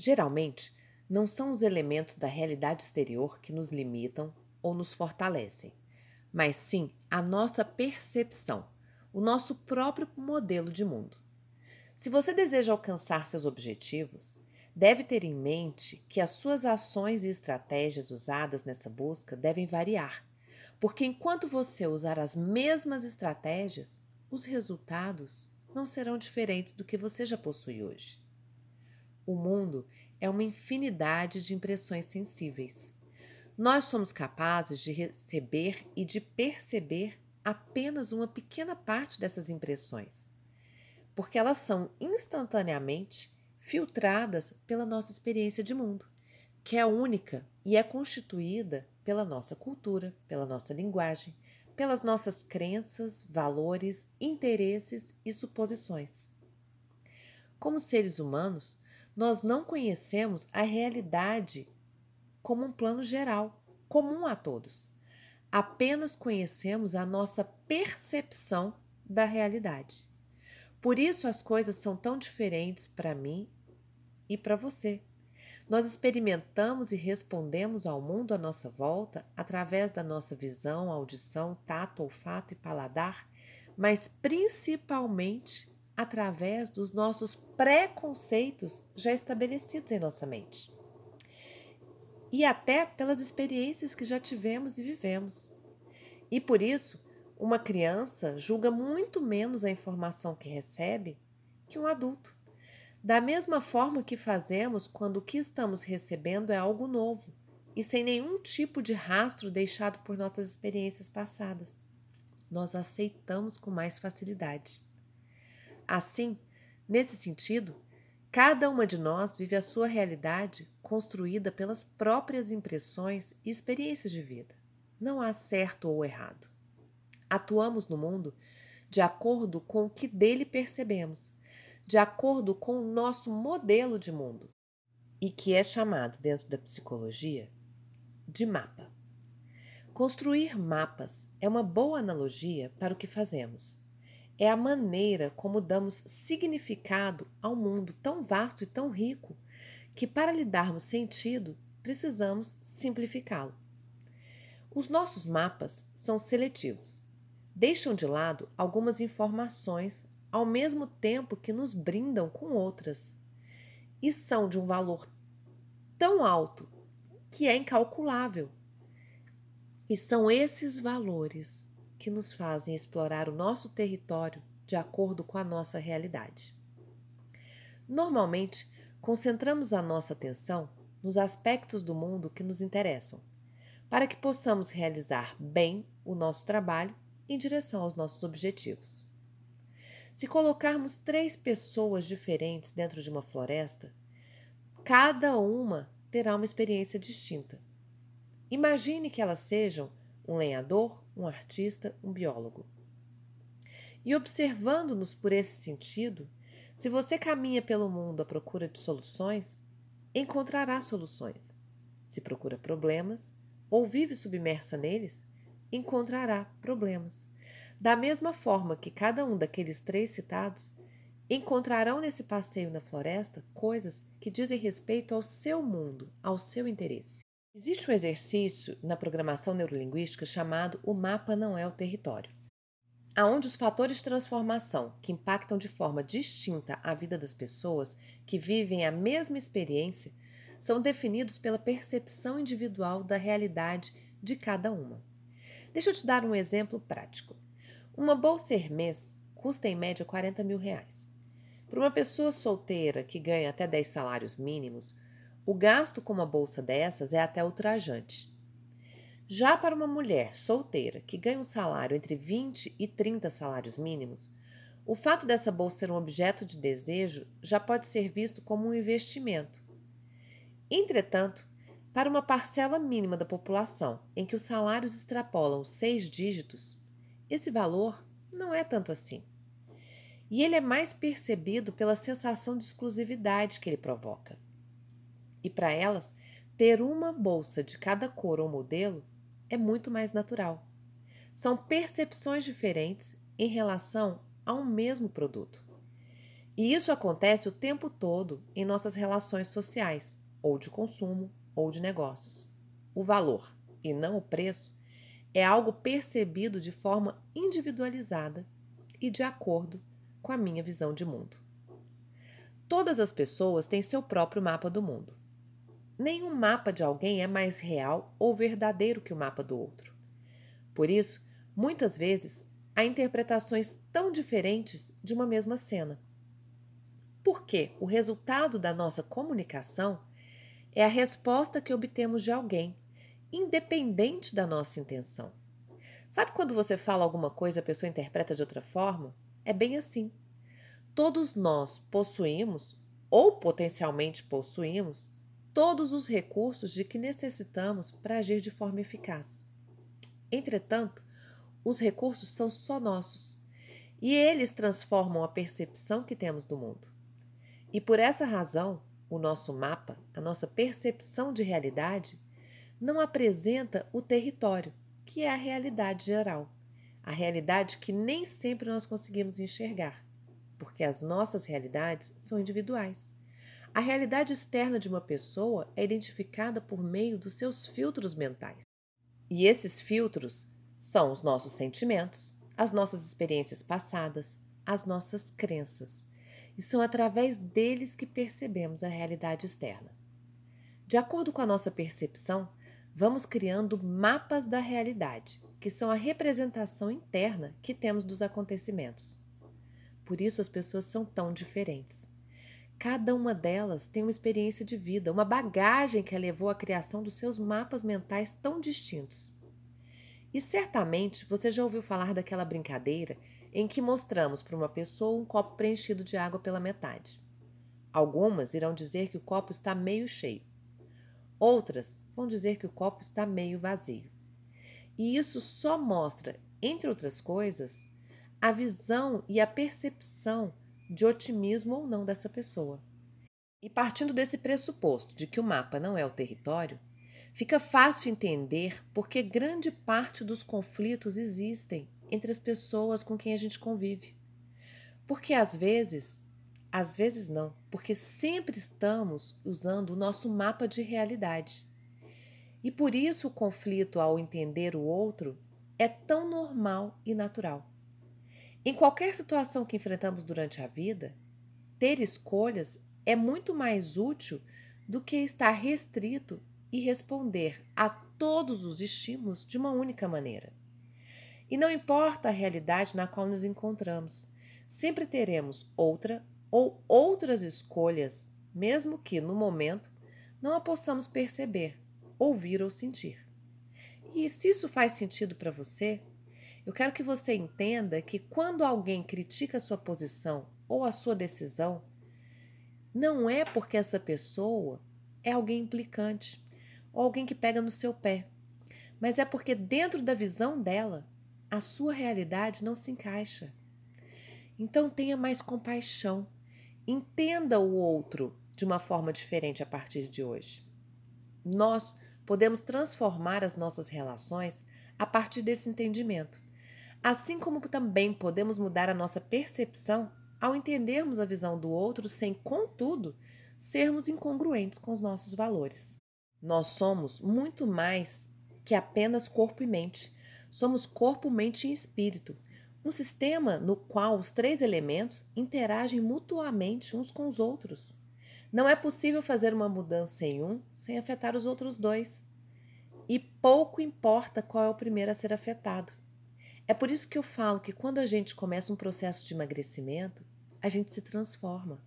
Geralmente, não são os elementos da realidade exterior que nos limitam ou nos fortalecem, mas sim a nossa percepção, o nosso próprio modelo de mundo. Se você deseja alcançar seus objetivos, deve ter em mente que as suas ações e estratégias usadas nessa busca devem variar, porque enquanto você usar as mesmas estratégias, os resultados não serão diferentes do que você já possui hoje. O mundo é uma infinidade de impressões sensíveis. Nós somos capazes de receber e de perceber apenas uma pequena parte dessas impressões, porque elas são instantaneamente filtradas pela nossa experiência de mundo, que é única e é constituída pela nossa cultura, pela nossa linguagem, pelas nossas crenças, valores, interesses e suposições. Como seres humanos, nós não conhecemos a realidade como um plano geral, comum a todos. Apenas conhecemos a nossa percepção da realidade. Por isso as coisas são tão diferentes para mim e para você. Nós experimentamos e respondemos ao mundo à nossa volta através da nossa visão, audição, tato, olfato e paladar, mas principalmente através dos nossos preconceitos já estabelecidos em nossa mente. E até pelas experiências que já tivemos e vivemos. E por isso, uma criança julga muito menos a informação que recebe que um adulto. Da mesma forma que fazemos quando o que estamos recebendo é algo novo e sem nenhum tipo de rastro deixado por nossas experiências passadas. Nós aceitamos com mais facilidade. Assim, nesse sentido, cada uma de nós vive a sua realidade construída pelas próprias impressões e experiências de vida. Não há certo ou errado. Atuamos no mundo de acordo com o que dele percebemos de acordo com o nosso modelo de mundo e que é chamado dentro da psicologia de mapa. Construir mapas é uma boa analogia para o que fazemos. É a maneira como damos significado ao mundo tão vasto e tão rico que, para lhe darmos sentido, precisamos simplificá-lo. Os nossos mapas são seletivos. Deixam de lado algumas informações ao mesmo tempo que nos brindam com outras, e são de um valor tão alto que é incalculável. E são esses valores que nos fazem explorar o nosso território de acordo com a nossa realidade. Normalmente, concentramos a nossa atenção nos aspectos do mundo que nos interessam, para que possamos realizar bem o nosso trabalho em direção aos nossos objetivos. Se colocarmos três pessoas diferentes dentro de uma floresta, cada uma terá uma experiência distinta. Imagine que elas sejam um lenhador, um artista, um biólogo. E observando-nos por esse sentido, se você caminha pelo mundo à procura de soluções, encontrará soluções. Se procura problemas ou vive submersa neles, encontrará problemas. Da mesma forma que cada um daqueles três citados encontrarão nesse passeio na floresta coisas que dizem respeito ao seu mundo, ao seu interesse. Existe um exercício na programação neurolinguística chamado O Mapa Não é o Território, aonde os fatores de transformação que impactam de forma distinta a vida das pessoas que vivem a mesma experiência são definidos pela percepção individual da realidade de cada uma. Deixa eu te dar um exemplo prático. Uma bolsa Hermès custa em média 40 mil reais. Para uma pessoa solteira que ganha até 10 salários mínimos, o gasto com uma bolsa dessas é até ultrajante. Já para uma mulher solteira que ganha um salário entre 20 e 30 salários mínimos, o fato dessa bolsa ser um objeto de desejo já pode ser visto como um investimento. Entretanto, para uma parcela mínima da população em que os salários extrapolam seis dígitos, esse valor não é tanto assim. E ele é mais percebido pela sensação de exclusividade que ele provoca. E para elas, ter uma bolsa de cada cor ou modelo é muito mais natural. São percepções diferentes em relação a um mesmo produto. E isso acontece o tempo todo em nossas relações sociais, ou de consumo, ou de negócios. O valor, e não o preço, é algo percebido de forma individualizada e de acordo com a minha visão de mundo. Todas as pessoas têm seu próprio mapa do mundo. Nenhum mapa de alguém é mais real ou verdadeiro que o mapa do outro. Por isso, muitas vezes, há interpretações tão diferentes de uma mesma cena. Porque o resultado da nossa comunicação é a resposta que obtemos de alguém, independente da nossa intenção. Sabe quando você fala alguma coisa e a pessoa interpreta de outra forma? É bem assim. Todos nós possuímos, ou potencialmente possuímos, todos os recursos de que necessitamos para agir de forma eficaz. Entretanto, os recursos são só nossos e eles transformam a percepção que temos do mundo. E por essa razão, o nosso mapa, a nossa percepção de realidade, não apresenta o território, que é a realidade geral, a realidade que nem sempre nós conseguimos enxergar porque as nossas realidades são individuais. A realidade externa de uma pessoa é identificada por meio dos seus filtros mentais. E esses filtros são os nossos sentimentos, as nossas experiências passadas, as nossas crenças. E são através deles que percebemos a realidade externa. De acordo com a nossa percepção, vamos criando mapas da realidade, que são a representação interna que temos dos acontecimentos. Por isso as pessoas são tão diferentes. Cada uma delas tem uma experiência de vida, uma bagagem que a levou à criação dos seus mapas mentais tão distintos. E certamente você já ouviu falar daquela brincadeira em que mostramos para uma pessoa um copo preenchido de água pela metade. Algumas irão dizer que o copo está meio cheio. Outras vão dizer que o copo está meio vazio. E isso só mostra, entre outras coisas, a visão e a percepção de otimismo ou não dessa pessoa. E partindo desse pressuposto de que o mapa não é o território, fica fácil entender por que grande parte dos conflitos existem entre as pessoas com quem a gente convive. Porque às vezes, às vezes não, porque sempre estamos usando o nosso mapa de realidade. E por isso o conflito ao entender o outro é tão normal e natural. Em qualquer situação que enfrentamos durante a vida, ter escolhas é muito mais útil do que estar restrito e responder a todos os estímulos de uma única maneira. E não importa a realidade na qual nos encontramos, sempre teremos outra ou outras escolhas, mesmo que no momento não a possamos perceber, ouvir ou sentir. E se isso faz sentido para você, eu quero que você entenda que quando alguém critica a sua posição ou a sua decisão, não é porque essa pessoa é alguém implicante ou alguém que pega no seu pé, mas é porque dentro da visão dela, a sua realidade não se encaixa. Então tenha mais compaixão, entenda o outro de uma forma diferente a partir de hoje. Nós podemos transformar as nossas relações a partir desse entendimento. Assim como também podemos mudar a nossa percepção ao entendermos a visão do outro sem, contudo, sermos incongruentes com os nossos valores. Nós somos muito mais que apenas corpo e mente. Somos corpo, mente e espírito, um sistema no qual os três elementos interagem mutuamente uns com os outros. Não é possível fazer uma mudança em um sem afetar os outros dois. E pouco importa qual é o primeiro a ser afetado. É por isso que eu falo que quando a gente começa um processo de emagrecimento, a gente se transforma.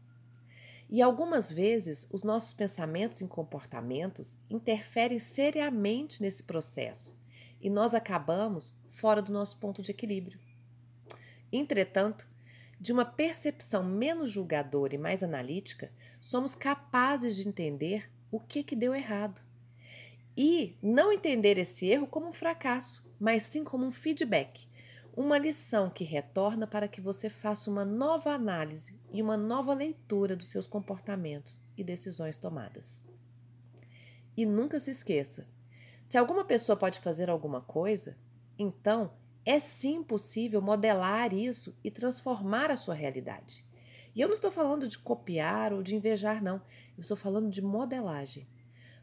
E algumas vezes os nossos pensamentos e comportamentos interferem seriamente nesse processo e nós acabamos fora do nosso ponto de equilíbrio. Entretanto, de uma percepção menos julgadora e mais analítica, somos capazes de entender o que, que deu errado. E não entender esse erro como um fracasso, mas sim como um feedback uma lição que retorna para que você faça uma nova análise e uma nova leitura dos seus comportamentos e decisões tomadas. E nunca se esqueça: se alguma pessoa pode fazer alguma coisa, então é sim possível modelar isso e transformar a sua realidade. E eu não estou falando de copiar ou de invejar, não. Eu estou falando de modelagem.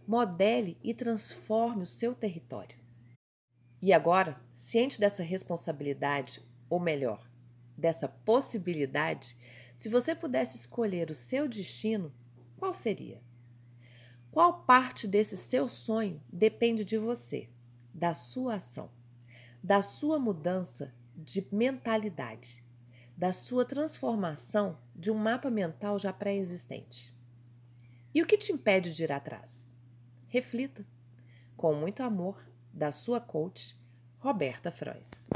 Modele e transforme o seu território. E agora, ciente dessa responsabilidade, ou melhor, dessa possibilidade, se você pudesse escolher o seu destino, qual seria? Qual parte desse seu sonho depende de você, da sua ação, da sua mudança de mentalidade, da sua transformação de um mapa mental já pré-existente? E o que te impede de ir atrás? Reflita. Com muito amor, da sua coach, Roberta Frois.